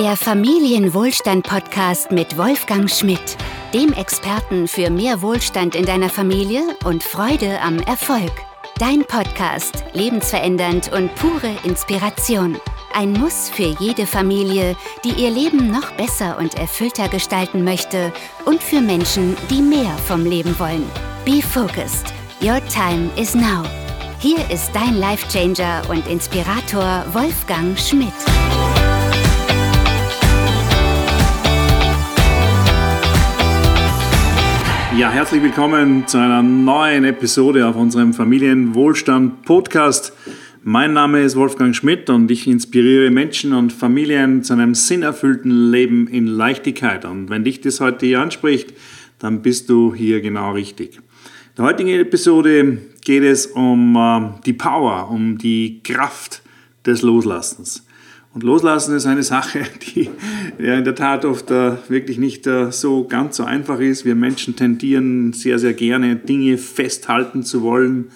Der Familienwohlstand-Podcast mit Wolfgang Schmidt, dem Experten für mehr Wohlstand in deiner Familie und Freude am Erfolg. Dein Podcast, lebensverändernd und pure Inspiration. Ein Muss für jede Familie, die ihr Leben noch besser und erfüllter gestalten möchte und für Menschen, die mehr vom Leben wollen. Be focused. Your time is now. Hier ist dein Life-Changer und Inspirator Wolfgang Schmidt. Ja, herzlich willkommen zu einer neuen Episode auf unserem Familienwohlstand-Podcast. Mein Name ist Wolfgang Schmidt und ich inspiriere Menschen und Familien zu einem sinnerfüllten Leben in Leichtigkeit. Und wenn dich das heute hier anspricht, dann bist du hier genau richtig. In der heutigen Episode geht es um äh, die Power, um die Kraft des Loslassens. Und Loslassen ist eine Sache, die ja in der Tat oft äh, wirklich nicht äh, so ganz so einfach ist. Wir Menschen tendieren sehr, sehr gerne Dinge festhalten zu wollen,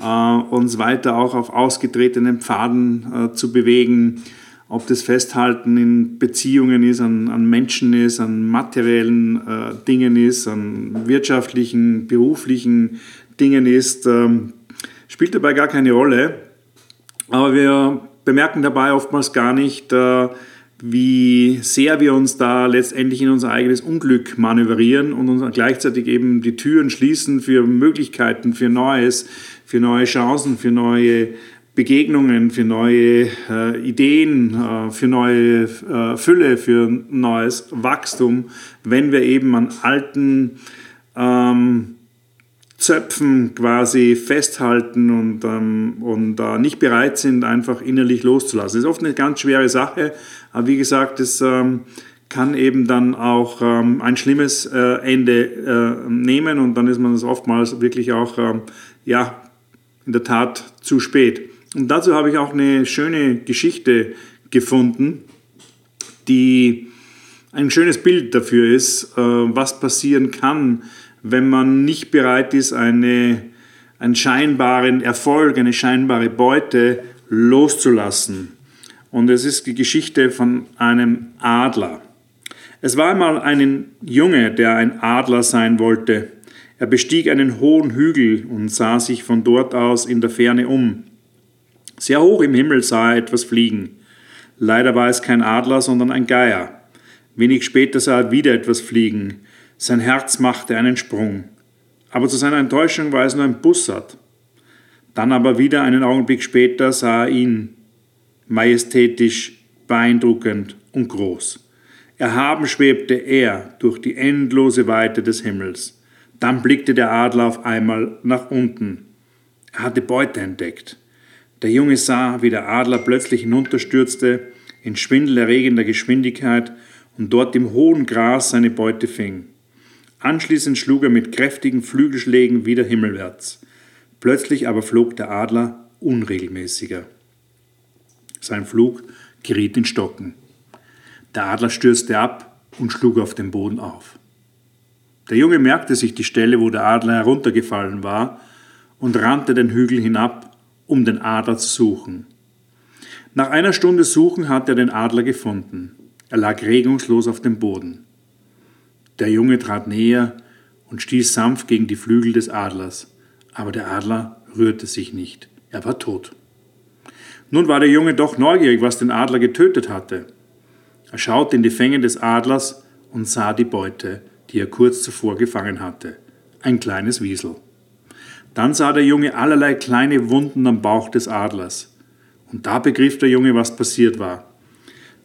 äh, uns weiter auch auf ausgetretenen Pfaden äh, zu bewegen. Ob das Festhalten in Beziehungen ist, an, an Menschen ist, an materiellen äh, Dingen ist, an wirtschaftlichen, beruflichen Dingen ist, ähm, spielt dabei gar keine Rolle. Aber wir bemerken dabei oftmals gar nicht, äh, wie sehr wir uns da letztendlich in unser eigenes Unglück manövrieren und uns gleichzeitig eben die Türen schließen für Möglichkeiten, für Neues, für neue Chancen, für neue Begegnungen, für neue äh, Ideen, äh, für neue äh, Fülle, für neues Wachstum, wenn wir eben an alten ähm, Zöpfen quasi festhalten und, ähm, und äh, nicht bereit sind, einfach innerlich loszulassen. Das ist oft eine ganz schwere Sache, aber wie gesagt, es ähm, kann eben dann auch ähm, ein schlimmes äh, Ende äh, nehmen und dann ist man es oftmals wirklich auch, ähm, ja, in der Tat zu spät. Und dazu habe ich auch eine schöne Geschichte gefunden, die ein schönes Bild dafür ist, äh, was passieren kann, wenn man nicht bereit ist, eine, einen scheinbaren Erfolg, eine scheinbare Beute loszulassen. Und es ist die Geschichte von einem Adler. Es war einmal ein Junge, der ein Adler sein wollte. Er bestieg einen hohen Hügel und sah sich von dort aus in der Ferne um. Sehr hoch im Himmel sah er etwas fliegen. Leider war es kein Adler, sondern ein Geier. Wenig später sah er wieder etwas fliegen. Sein Herz machte einen Sprung. Aber zu seiner Enttäuschung war es nur ein Bussard. Dann aber wieder einen Augenblick später sah er ihn, majestätisch, beeindruckend und groß. Erhaben schwebte er durch die endlose Weite des Himmels. Dann blickte der Adler auf einmal nach unten. Er hatte Beute entdeckt. Der Junge sah, wie der Adler plötzlich hinunterstürzte, in schwindelerregender Geschwindigkeit und dort im hohen Gras seine Beute fing. Anschließend schlug er mit kräftigen Flügelschlägen wieder himmelwärts. Plötzlich aber flog der Adler unregelmäßiger. Sein Flug geriet in Stocken. Der Adler stürzte ab und schlug auf den Boden auf. Der Junge merkte sich die Stelle, wo der Adler heruntergefallen war, und rannte den Hügel hinab, um den Adler zu suchen. Nach einer Stunde Suchen hat er den Adler gefunden. Er lag regungslos auf dem Boden. Der Junge trat näher und stieß sanft gegen die Flügel des Adlers, aber der Adler rührte sich nicht, er war tot. Nun war der Junge doch neugierig, was den Adler getötet hatte. Er schaute in die Fänge des Adlers und sah die Beute, die er kurz zuvor gefangen hatte, ein kleines Wiesel. Dann sah der Junge allerlei kleine Wunden am Bauch des Adlers. Und da begriff der Junge, was passiert war.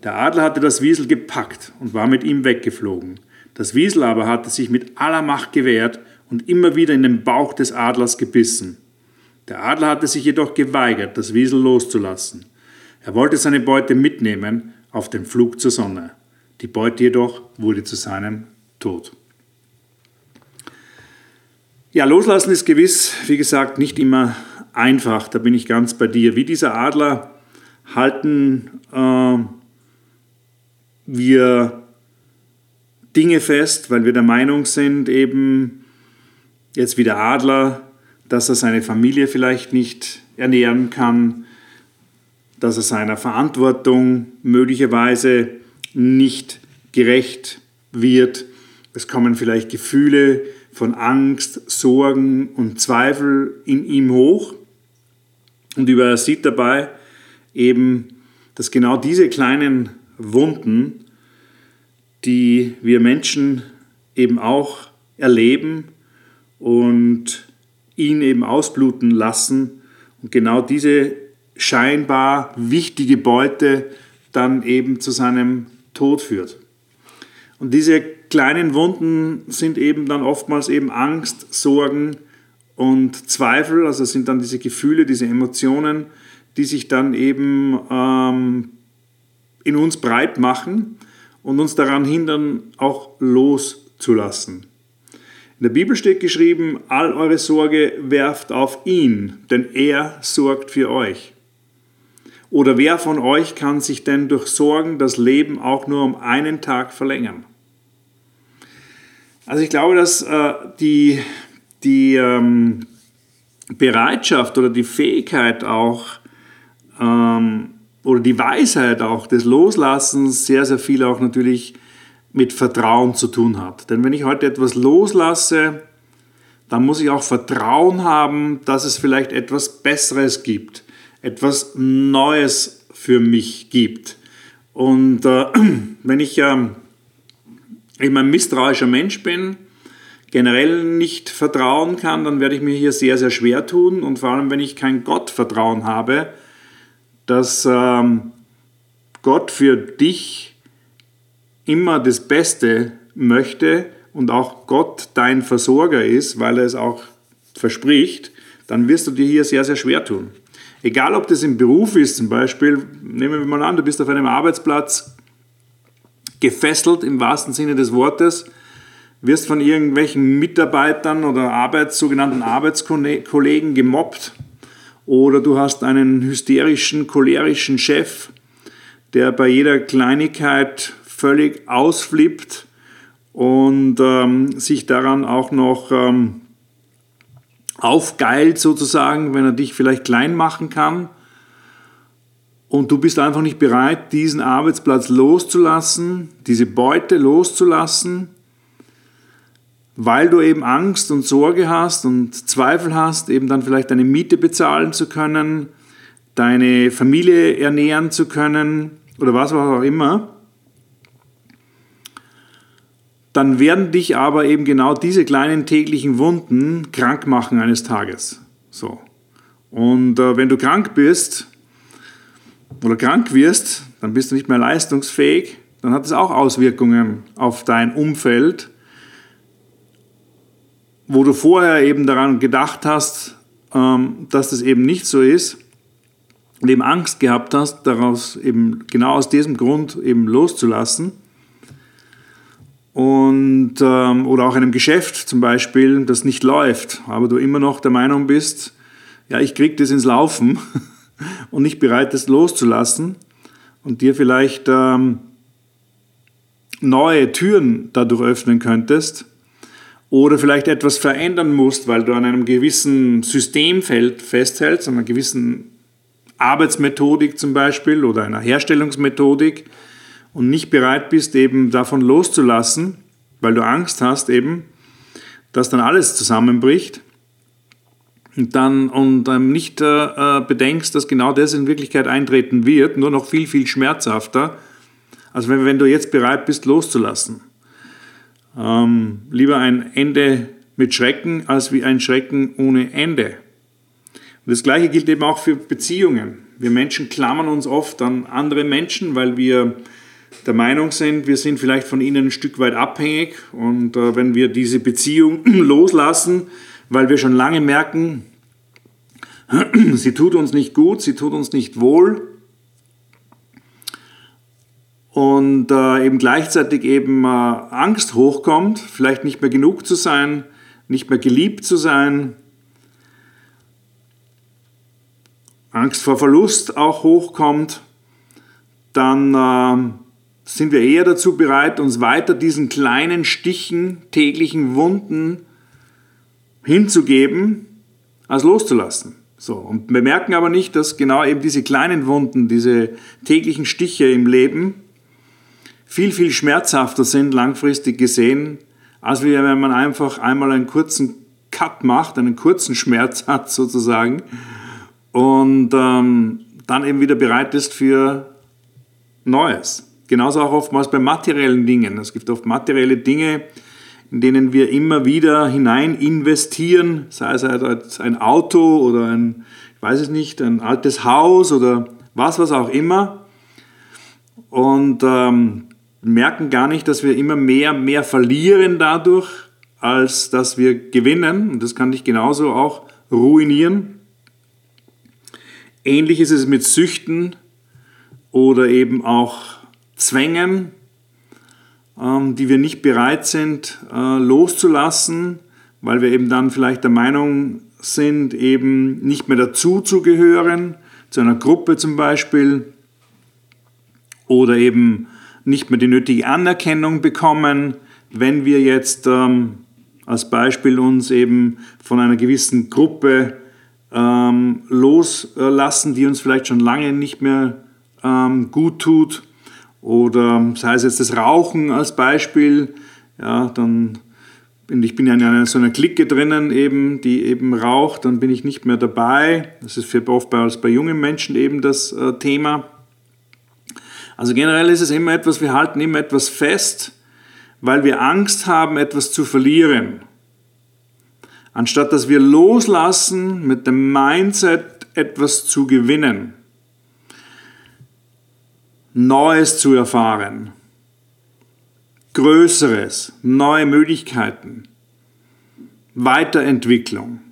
Der Adler hatte das Wiesel gepackt und war mit ihm weggeflogen. Das Wiesel aber hatte sich mit aller Macht gewehrt und immer wieder in den Bauch des Adlers gebissen. Der Adler hatte sich jedoch geweigert, das Wiesel loszulassen. Er wollte seine Beute mitnehmen auf den Flug zur Sonne. Die Beute jedoch wurde zu seinem Tod. Ja, loslassen ist gewiss, wie gesagt, nicht immer einfach. Da bin ich ganz bei dir. Wie dieser Adler halten äh, wir Dinge fest, weil wir der Meinung sind, eben jetzt wie der Adler, dass er seine Familie vielleicht nicht ernähren kann, dass er seiner Verantwortung möglicherweise nicht gerecht wird. Es kommen vielleicht Gefühle von Angst, Sorgen und Zweifel in ihm hoch. Und er sieht dabei eben, dass genau diese kleinen Wunden, die wir Menschen eben auch erleben und ihn eben ausbluten lassen und genau diese scheinbar wichtige Beute dann eben zu seinem Tod führt. Und diese kleinen Wunden sind eben dann oftmals eben Angst, Sorgen und Zweifel, also sind dann diese Gefühle, diese Emotionen, die sich dann eben ähm, in uns breit machen und uns daran hindern, auch loszulassen. In der Bibel steht geschrieben, all eure Sorge werft auf ihn, denn er sorgt für euch. Oder wer von euch kann sich denn durch Sorgen das Leben auch nur um einen Tag verlängern? Also ich glaube, dass äh, die, die ähm, Bereitschaft oder die Fähigkeit auch ähm, oder die Weisheit auch des Loslassens sehr, sehr viel auch natürlich mit Vertrauen zu tun hat. Denn wenn ich heute etwas loslasse, dann muss ich auch Vertrauen haben, dass es vielleicht etwas Besseres gibt, etwas Neues für mich gibt. Und äh, wenn ich äh, eben ein misstrauischer Mensch bin, generell nicht vertrauen kann, dann werde ich mir hier sehr, sehr schwer tun. Und vor allem, wenn ich kein Gottvertrauen habe, dass ähm, Gott für dich immer das Beste möchte und auch Gott dein Versorger ist, weil er es auch verspricht, dann wirst du dir hier sehr, sehr schwer tun. Egal, ob das im Beruf ist, zum Beispiel, nehmen wir mal an, du bist auf einem Arbeitsplatz gefesselt im wahrsten Sinne des Wortes, wirst von irgendwelchen Mitarbeitern oder Arbeits, sogenannten Arbeitskollegen gemobbt oder du hast einen hysterischen, cholerischen Chef, der bei jeder Kleinigkeit völlig ausflippt und ähm, sich daran auch noch ähm, aufgeilt sozusagen, wenn er dich vielleicht klein machen kann. Und du bist einfach nicht bereit, diesen Arbeitsplatz loszulassen, diese Beute loszulassen weil du eben Angst und Sorge hast und Zweifel hast, eben dann vielleicht deine Miete bezahlen zu können, deine Familie ernähren zu können oder was auch immer, dann werden dich aber eben genau diese kleinen täglichen Wunden krank machen eines Tages. So. Und äh, wenn du krank bist oder krank wirst, dann bist du nicht mehr leistungsfähig, dann hat es auch Auswirkungen auf dein Umfeld wo du vorher eben daran gedacht hast, ähm, dass das eben nicht so ist und eben Angst gehabt hast, daraus eben genau aus diesem Grund eben loszulassen. Und, ähm, oder auch einem Geschäft zum Beispiel, das nicht läuft, aber du immer noch der Meinung bist, ja, ich kriege das ins Laufen und nicht bereit, das loszulassen und dir vielleicht ähm, neue Türen dadurch öffnen könntest, oder vielleicht etwas verändern musst, weil du an einem gewissen System festhältst, an einer gewissen Arbeitsmethodik zum Beispiel oder einer Herstellungsmethodik und nicht bereit bist, eben davon loszulassen, weil du Angst hast eben, dass dann alles zusammenbricht und dann und ähm, nicht äh, bedenkst, dass genau das in Wirklichkeit eintreten wird, nur noch viel, viel schmerzhafter, als wenn, wenn du jetzt bereit bist, loszulassen. Ähm, lieber ein Ende mit Schrecken als wie ein Schrecken ohne Ende. Und das Gleiche gilt eben auch für Beziehungen. Wir Menschen klammern uns oft an andere Menschen, weil wir der Meinung sind, wir sind vielleicht von ihnen ein Stück weit abhängig. Und äh, wenn wir diese Beziehung loslassen, weil wir schon lange merken, sie tut uns nicht gut, sie tut uns nicht wohl, und äh, eben gleichzeitig eben äh, Angst hochkommt, vielleicht nicht mehr genug zu sein, nicht mehr geliebt zu sein, Angst vor Verlust auch hochkommt, dann äh, sind wir eher dazu bereit, uns weiter diesen kleinen Stichen, täglichen Wunden hinzugeben, als loszulassen. So, und wir merken aber nicht, dass genau eben diese kleinen Wunden, diese täglichen Stiche im Leben viel, viel schmerzhafter sind langfristig gesehen, als wenn man einfach einmal einen kurzen Cut macht, einen kurzen Schmerz hat sozusagen und ähm, dann eben wieder bereit ist für Neues. Genauso auch oftmals bei materiellen Dingen. Es gibt oft materielle Dinge, in denen wir immer wieder hinein investieren, sei es ein Auto oder ein, ich weiß es nicht, ein altes Haus oder was, was auch immer. Und ähm, merken gar nicht, dass wir immer mehr, mehr verlieren dadurch, als dass wir gewinnen. Und das kann dich genauso auch ruinieren. Ähnlich ist es mit Süchten oder eben auch Zwängen, ähm, die wir nicht bereit sind äh, loszulassen, weil wir eben dann vielleicht der Meinung sind, eben nicht mehr dazu zu gehören, zu einer Gruppe zum Beispiel, oder eben nicht mehr die nötige Anerkennung bekommen, wenn wir jetzt ähm, als Beispiel uns eben von einer gewissen Gruppe ähm, loslassen, die uns vielleicht schon lange nicht mehr ähm, gut tut oder sei es jetzt das Rauchen als Beispiel, ja, dann ich bin ja in einer, so einer Clique drinnen eben, die eben raucht, dann bin ich nicht mehr dabei. Das ist oft bei, bei jungen Menschen eben das äh, Thema. Also generell ist es immer etwas, wir halten immer etwas fest, weil wir Angst haben, etwas zu verlieren. Anstatt dass wir loslassen mit dem Mindset, etwas zu gewinnen. Neues zu erfahren, Größeres, neue Möglichkeiten, Weiterentwicklung.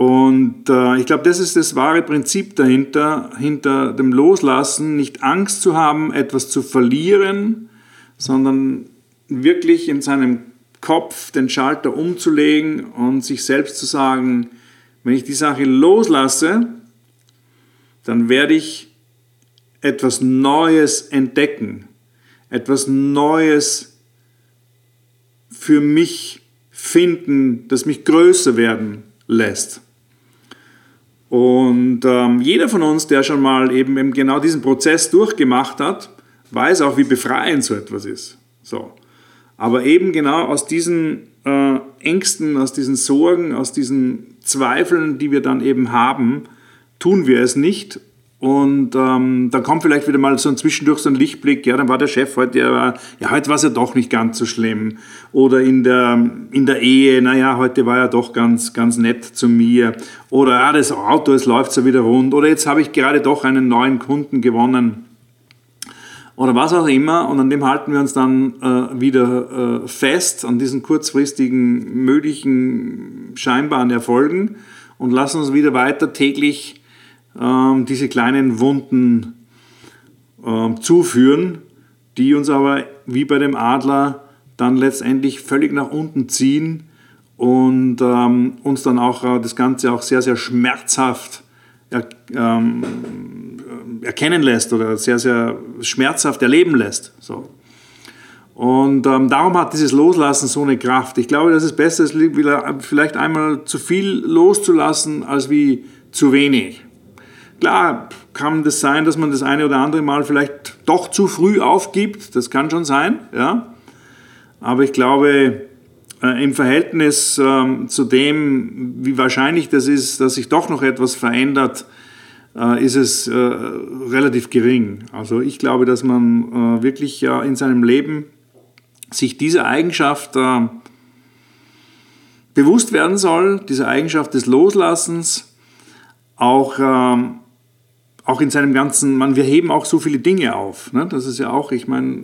Und äh, ich glaube, das ist das wahre Prinzip dahinter, hinter dem Loslassen, nicht Angst zu haben, etwas zu verlieren, sondern wirklich in seinem Kopf den Schalter umzulegen und sich selbst zu sagen, wenn ich die Sache loslasse, dann werde ich etwas Neues entdecken, etwas Neues für mich finden, das mich größer werden lässt. Und ähm, jeder von uns, der schon mal eben, eben genau diesen Prozess durchgemacht hat, weiß auch, wie befreiend so etwas ist. So. Aber eben genau aus diesen äh, Ängsten, aus diesen Sorgen, aus diesen Zweifeln, die wir dann eben haben, tun wir es nicht und ähm, dann kommt vielleicht wieder mal so ein zwischendurch so ein Lichtblick, ja, dann war der Chef heute, ja, ja heute war es ja doch nicht ganz so schlimm. Oder in der, in der Ehe, naja, heute war er doch ganz, ganz nett zu mir. Oder ja, das Auto, es läuft so wieder rund. Oder jetzt habe ich gerade doch einen neuen Kunden gewonnen. Oder was auch immer. Und an dem halten wir uns dann äh, wieder äh, fest, an diesen kurzfristigen, möglichen, scheinbaren Erfolgen und lassen uns wieder weiter täglich ähm, diese kleinen Wunden ähm, zuführen, die uns aber wie bei dem Adler dann letztendlich völlig nach unten ziehen und ähm, uns dann auch äh, das Ganze auch sehr, sehr schmerzhaft er, ähm, erkennen lässt oder sehr, sehr schmerzhaft erleben lässt. So. Und ähm, darum hat dieses Loslassen so eine Kraft. Ich glaube, dass es besser ist, vielleicht einmal zu viel loszulassen, als wie zu wenig. Klar kann das sein, dass man das eine oder andere Mal vielleicht doch zu früh aufgibt. Das kann schon sein, ja. Aber ich glaube, äh, im Verhältnis äh, zu dem, wie wahrscheinlich das ist, dass sich doch noch etwas verändert, äh, ist es äh, relativ gering. Also ich glaube, dass man äh, wirklich ja in seinem Leben sich diese Eigenschaft äh, bewusst werden soll, diese Eigenschaft des Loslassens, auch ähm, auch in seinem ganzen, man, wir heben auch so viele Dinge auf. Ne? Das ist ja auch, ich meine,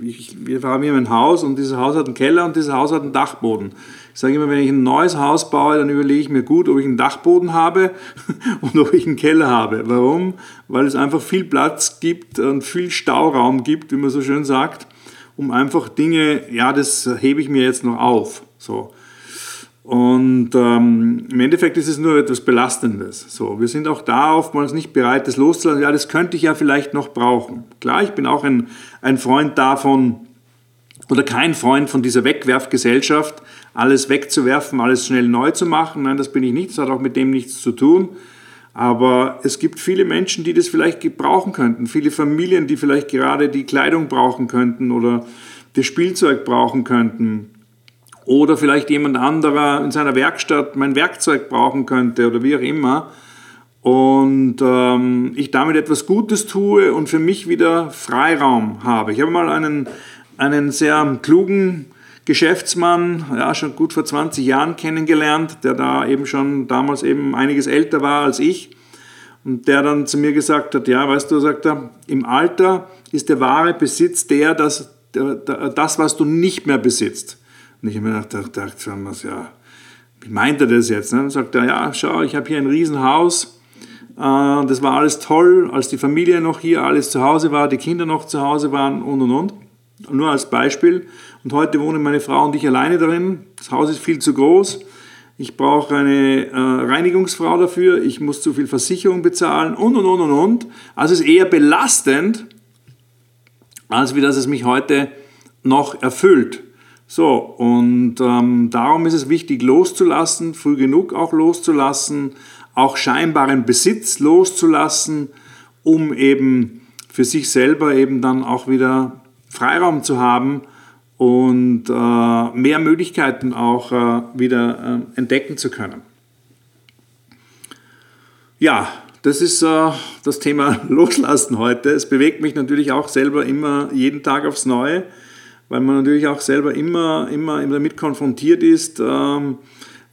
wir haben hier ein Haus und dieses Haus hat einen Keller und dieses Haus hat einen Dachboden. Ich sage immer, wenn ich ein neues Haus baue, dann überlege ich mir gut, ob ich einen Dachboden habe und ob ich einen Keller habe. Warum? Weil es einfach viel Platz gibt und viel Stauraum gibt, wie man so schön sagt, um einfach Dinge, ja, das hebe ich mir jetzt noch auf. So. Und ähm, im Endeffekt ist es nur etwas Belastendes. So, wir sind auch da oftmals nicht bereit, das loszulassen. Ja, das könnte ich ja vielleicht noch brauchen. Klar, ich bin auch ein, ein Freund davon, oder kein Freund von dieser Wegwerfgesellschaft, alles wegzuwerfen, alles schnell neu zu machen. Nein, das bin ich nicht. Das hat auch mit dem nichts zu tun. Aber es gibt viele Menschen, die das vielleicht gebrauchen könnten, viele Familien, die vielleicht gerade die Kleidung brauchen könnten oder das Spielzeug brauchen könnten. Oder vielleicht jemand anderer in seiner Werkstatt mein Werkzeug brauchen könnte oder wie auch immer. Und ähm, ich damit etwas Gutes tue und für mich wieder Freiraum habe. Ich habe mal einen, einen sehr klugen Geschäftsmann, ja, schon gut vor 20 Jahren kennengelernt, der da eben schon damals eben einiges älter war als ich. Und der dann zu mir gesagt hat, ja, weißt du, sagt er, im Alter ist der wahre Besitz der, das, der, das was du nicht mehr besitzt. Und ich habe mir gedacht, dachte, ja, wie meint er das jetzt? Ne? Dann sagt er, ja, schau, ich habe hier ein Riesenhaus, äh, das war alles toll, als die Familie noch hier alles zu Hause war, die Kinder noch zu Hause waren und und und. Nur als Beispiel. Und heute wohnen meine Frau und ich alleine darin. Das Haus ist viel zu groß. Ich brauche eine äh, Reinigungsfrau dafür. Ich muss zu viel Versicherung bezahlen und und und und und. Also es ist eher belastend, als wie dass es mich heute noch erfüllt. So, und ähm, darum ist es wichtig, loszulassen, früh genug auch loszulassen, auch scheinbaren Besitz loszulassen, um eben für sich selber eben dann auch wieder Freiraum zu haben und äh, mehr Möglichkeiten auch äh, wieder äh, entdecken zu können. Ja, das ist äh, das Thema Loslassen heute. Es bewegt mich natürlich auch selber immer jeden Tag aufs Neue, weil man natürlich auch selber immer, immer damit konfrontiert ist. Ähm,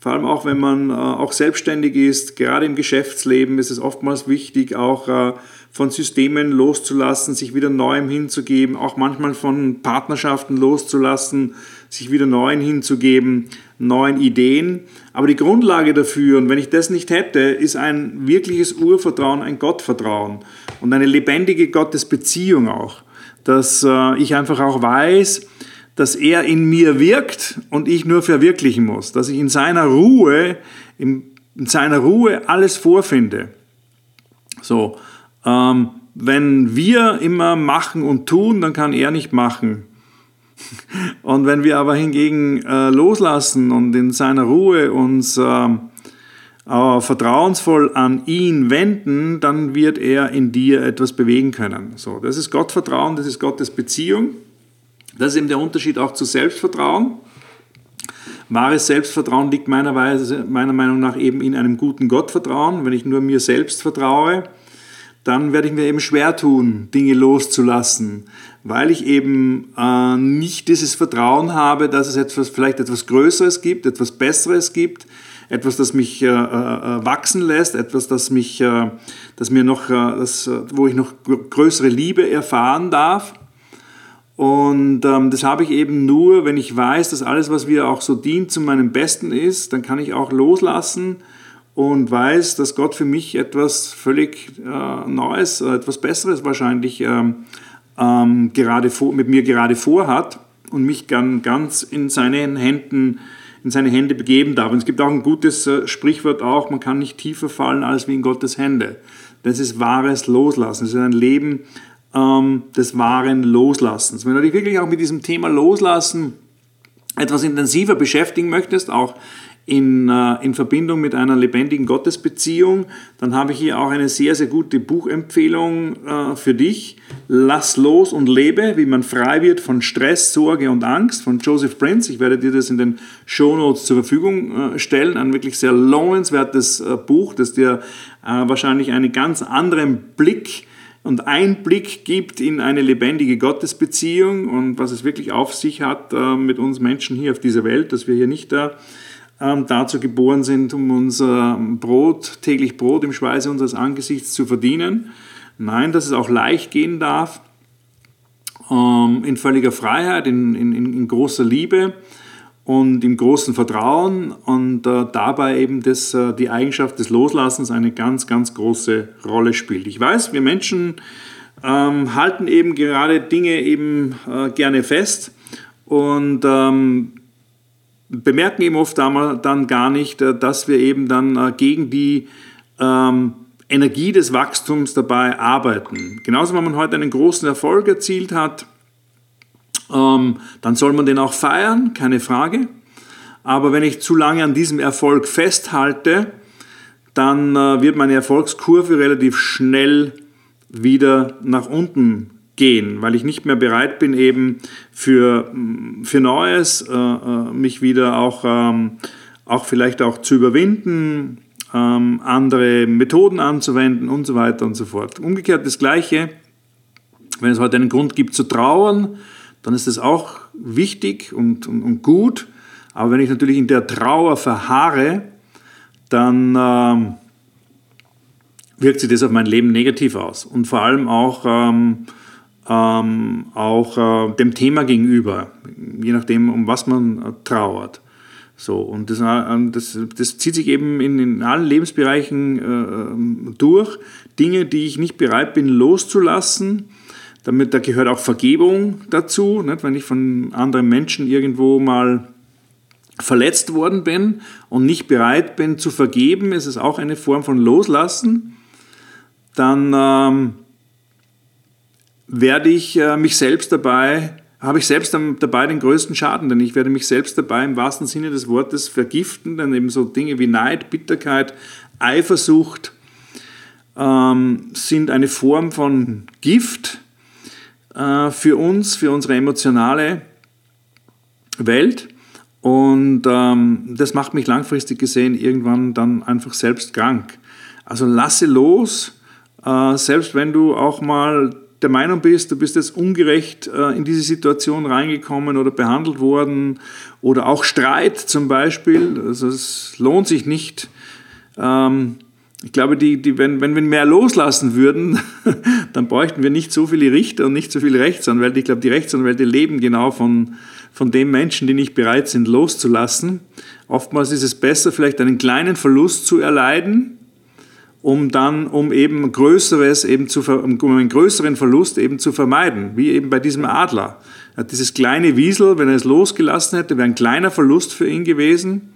vor allem auch, wenn man äh, auch selbstständig ist, gerade im Geschäftsleben ist es oftmals wichtig, auch äh, von Systemen loszulassen, sich wieder Neuem hinzugeben, auch manchmal von Partnerschaften loszulassen, sich wieder Neuen hinzugeben, neuen Ideen. Aber die Grundlage dafür, und wenn ich das nicht hätte, ist ein wirkliches Urvertrauen, ein Gottvertrauen und eine lebendige Gottesbeziehung auch, dass äh, ich einfach auch weiß, dass er in mir wirkt und ich nur verwirklichen muss, dass ich in seiner Ruhe, in, seiner Ruhe alles vorfinde. So, ähm, wenn wir immer machen und tun, dann kann er nicht machen. Und wenn wir aber hingegen äh, loslassen und in seiner Ruhe uns äh, äh, vertrauensvoll an ihn wenden, dann wird er in dir etwas bewegen können. So, das ist Gottvertrauen, das ist Gottes Beziehung. Das ist eben der Unterschied auch zu Selbstvertrauen. Wahres Selbstvertrauen liegt meiner, Weise, meiner Meinung nach eben in einem guten Gottvertrauen. Wenn ich nur mir selbst vertraue, dann werde ich mir eben schwer tun, Dinge loszulassen, weil ich eben äh, nicht dieses Vertrauen habe, dass es etwas, vielleicht etwas Größeres gibt, etwas Besseres gibt, etwas, das mich äh, äh, wachsen lässt, etwas, das mich, äh, das mir noch, äh, das, wo ich noch größere Liebe erfahren darf. Und ähm, das habe ich eben nur, wenn ich weiß, dass alles, was mir auch so dient, zu meinem Besten ist, dann kann ich auch loslassen und weiß, dass Gott für mich etwas völlig äh, Neues, äh, etwas Besseres wahrscheinlich ähm, ähm, gerade vor, mit mir gerade vorhat und mich dann ganz in seinen Händen in seine Hände begeben darf. Und es gibt auch ein gutes äh, Sprichwort auch, man kann nicht tiefer fallen als wie in Gottes Hände. Das ist wahres Loslassen. Das ist ein Leben ähm, des wahren Loslassens. Wenn du dich wirklich auch mit diesem Thema Loslassen etwas intensiver beschäftigen möchtest, auch in, äh, in Verbindung mit einer lebendigen Gottesbeziehung, dann habe ich hier auch eine sehr, sehr gute Buchempfehlung äh, für dich. Lass los und lebe, wie man frei wird von Stress, Sorge und Angst von Joseph Prince. Ich werde dir das in den Show Notes zur Verfügung äh, stellen. Ein wirklich sehr lohnenswertes Buch, das dir wahrscheinlich einen ganz anderen Blick und Einblick gibt in eine lebendige Gottesbeziehung und was es wirklich auf sich hat mit uns Menschen hier auf dieser Welt, dass wir hier nicht da ähm, dazu geboren sind, um unser Brot, täglich Brot im Schweiße unseres Angesichts zu verdienen. Nein, dass es auch leicht gehen darf, ähm, in völliger Freiheit, in, in, in großer Liebe und im großen Vertrauen und äh, dabei eben das, äh, die Eigenschaft des Loslassens eine ganz, ganz große Rolle spielt. Ich weiß, wir Menschen ähm, halten eben gerade Dinge eben äh, gerne fest und ähm, bemerken eben oft dann gar nicht, äh, dass wir eben dann äh, gegen die ähm, Energie des Wachstums dabei arbeiten. Genauso, wenn man heute einen großen Erfolg erzielt hat, ähm, dann soll man den auch feiern, keine Frage. Aber wenn ich zu lange an diesem Erfolg festhalte, dann äh, wird meine Erfolgskurve relativ schnell wieder nach unten gehen, weil ich nicht mehr bereit bin, eben für, für Neues, äh, äh, mich wieder auch, ähm, auch vielleicht auch zu überwinden, ähm, andere Methoden anzuwenden und so weiter und so fort. Umgekehrt das Gleiche, wenn es heute einen Grund gibt zu trauern, dann ist das auch wichtig und, und, und gut. Aber wenn ich natürlich in der Trauer verharre, dann ähm, wirkt sich das auf mein Leben negativ aus. Und vor allem auch, ähm, ähm, auch äh, dem Thema gegenüber, je nachdem, um was man äh, trauert. So, und das, äh, das, das zieht sich eben in, in allen Lebensbereichen äh, ähm, durch. Dinge, die ich nicht bereit bin loszulassen. Damit, da gehört auch Vergebung dazu. Nicht? Wenn ich von anderen Menschen irgendwo mal verletzt worden bin und nicht bereit bin zu vergeben, ist es auch eine Form von Loslassen. Dann ähm, werde ich äh, mich selbst dabei habe ich selbst dabei den größten Schaden, denn ich werde mich selbst dabei im wahrsten Sinne des Wortes vergiften, denn eben so Dinge wie Neid, Bitterkeit, Eifersucht ähm, sind eine Form von Gift äh, für uns, für unsere emotionale Welt. Und ähm, das macht mich langfristig gesehen irgendwann dann einfach selbst krank. Also lasse los, äh, selbst wenn du auch mal der Meinung bist, du bist jetzt ungerecht äh, in diese Situation reingekommen oder behandelt worden oder auch Streit zum Beispiel, also es lohnt sich nicht. Ähm, ich glaube, die, die, wenn, wenn wir mehr loslassen würden, dann bräuchten wir nicht so viele Richter und nicht so viele Rechtsanwälte. Ich glaube, die Rechtsanwälte leben genau von, von den Menschen, die nicht bereit sind, loszulassen. Oftmals ist es besser, vielleicht einen kleinen Verlust zu erleiden, um dann, um eben Größeres eben zu, um einen größeren Verlust eben zu vermeiden, wie eben bei diesem Adler. Dieses kleine Wiesel, wenn er es losgelassen hätte, wäre ein kleiner Verlust für ihn gewesen.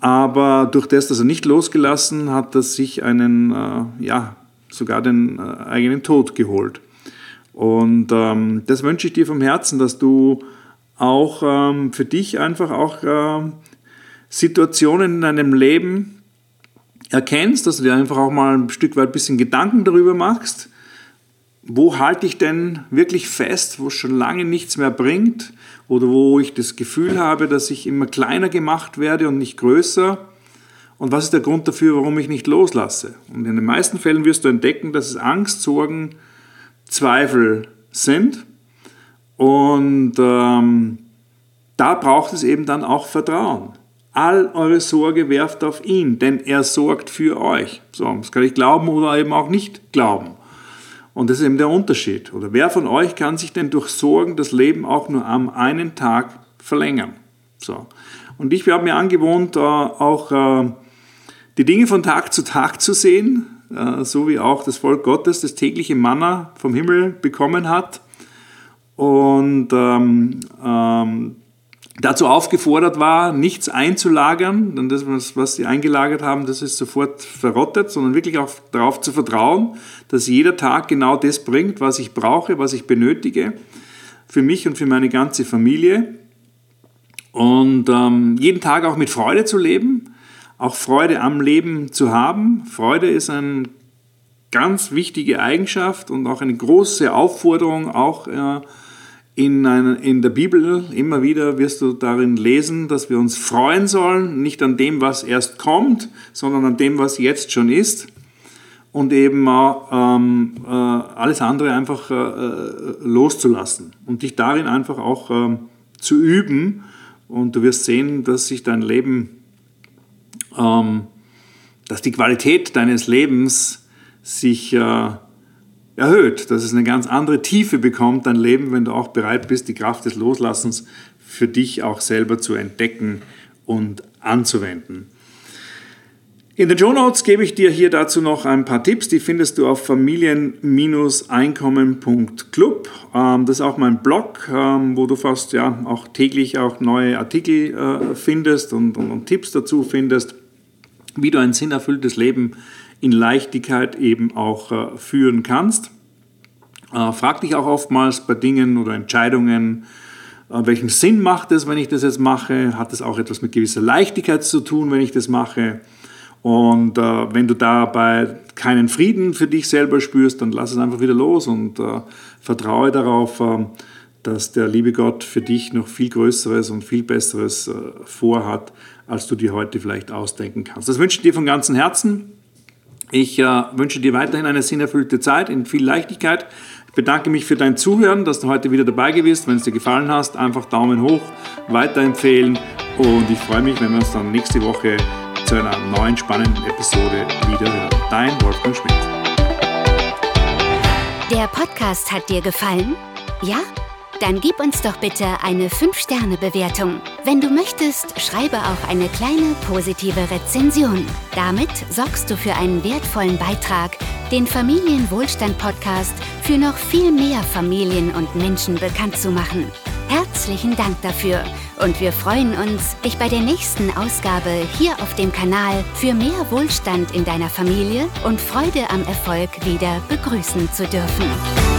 Aber durch das, dass er nicht losgelassen hat, er sich einen, äh, ja, sogar den äh, eigenen Tod geholt. Und ähm, das wünsche ich dir vom Herzen, dass du auch ähm, für dich einfach auch äh, Situationen in deinem Leben erkennst, dass du dir einfach auch mal ein Stück weit ein bisschen Gedanken darüber machst, wo halte ich denn wirklich fest, wo es schon lange nichts mehr bringt oder wo ich das Gefühl habe, dass ich immer kleiner gemacht werde und nicht größer und was ist der Grund dafür, warum ich nicht loslasse. Und in den meisten Fällen wirst du entdecken, dass es Angst, Sorgen, Zweifel sind und ähm, da braucht es eben dann auch Vertrauen. All eure Sorge werft auf ihn, denn er sorgt für euch. So, das kann ich glauben oder eben auch nicht glauben. Und das ist eben der Unterschied. Oder wer von euch kann sich denn durch Sorgen das Leben auch nur am einen Tag verlängern? So. Und ich habe mir angewohnt, äh, auch äh, die Dinge von Tag zu Tag zu sehen, äh, so wie auch das Volk Gottes das tägliche Manna vom Himmel bekommen hat. Und ähm, ähm, dazu aufgefordert war, nichts einzulagern, denn das, was sie eingelagert haben, das ist sofort verrottet, sondern wirklich auch darauf zu vertrauen, dass jeder Tag genau das bringt, was ich brauche, was ich benötige, für mich und für meine ganze Familie. Und ähm, jeden Tag auch mit Freude zu leben, auch Freude am Leben zu haben. Freude ist eine ganz wichtige Eigenschaft und auch eine große Aufforderung, auch äh, in, einer, in der Bibel immer wieder wirst du darin lesen, dass wir uns freuen sollen, nicht an dem, was erst kommt, sondern an dem, was jetzt schon ist. Und eben ähm, äh, alles andere einfach äh, äh, loszulassen und dich darin einfach auch äh, zu üben. Und du wirst sehen, dass sich dein Leben, ähm, dass die Qualität deines Lebens sich äh, erhöht, dass es eine ganz andere Tiefe bekommt, dein Leben, wenn du auch bereit bist, die Kraft des Loslassens für dich auch selber zu entdecken und anzuwenden. In den Show Notes gebe ich dir hier dazu noch ein paar Tipps, die findest du auf familien-einkommen.club. Ähm, das ist auch mein Blog, ähm, wo du fast ja auch täglich auch neue Artikel äh, findest und, und, und Tipps dazu findest, wie du ein sinnerfülltes Leben in Leichtigkeit eben auch äh, führen kannst. Äh, frag dich auch oftmals bei Dingen oder Entscheidungen, äh, welchen Sinn macht es, wenn ich das jetzt mache? Hat es auch etwas mit gewisser Leichtigkeit zu tun, wenn ich das mache? Und wenn du dabei keinen Frieden für dich selber spürst, dann lass es einfach wieder los und vertraue darauf, äh, dass der liebe Gott für dich noch viel Größeres und viel Besseres äh, vorhat, als du dir heute vielleicht ausdenken kannst. Das wünsche ich dir von ganzem Herzen. Ich äh, wünsche dir weiterhin eine sinnerfüllte Zeit in viel Leichtigkeit. Ich bedanke mich für dein Zuhören, dass du heute wieder dabei gewesen Wenn es dir gefallen hast, einfach Daumen hoch, weiterempfehlen und ich freue mich, wenn wir uns dann nächste Woche zu einer neuen spannenden Episode wieder hören. Dein Wolfgang Schmidt. Der Podcast hat dir gefallen? Ja? Dann gib uns doch bitte eine 5-Sterne-Bewertung. Wenn du möchtest, schreibe auch eine kleine positive Rezension. Damit sorgst du für einen wertvollen Beitrag, den Familienwohlstand-Podcast für noch viel mehr Familien und Menschen bekannt zu machen. Herzlichen Dank dafür und wir freuen uns, dich bei der nächsten Ausgabe hier auf dem Kanal für mehr Wohlstand in deiner Familie und Freude am Erfolg wieder begrüßen zu dürfen.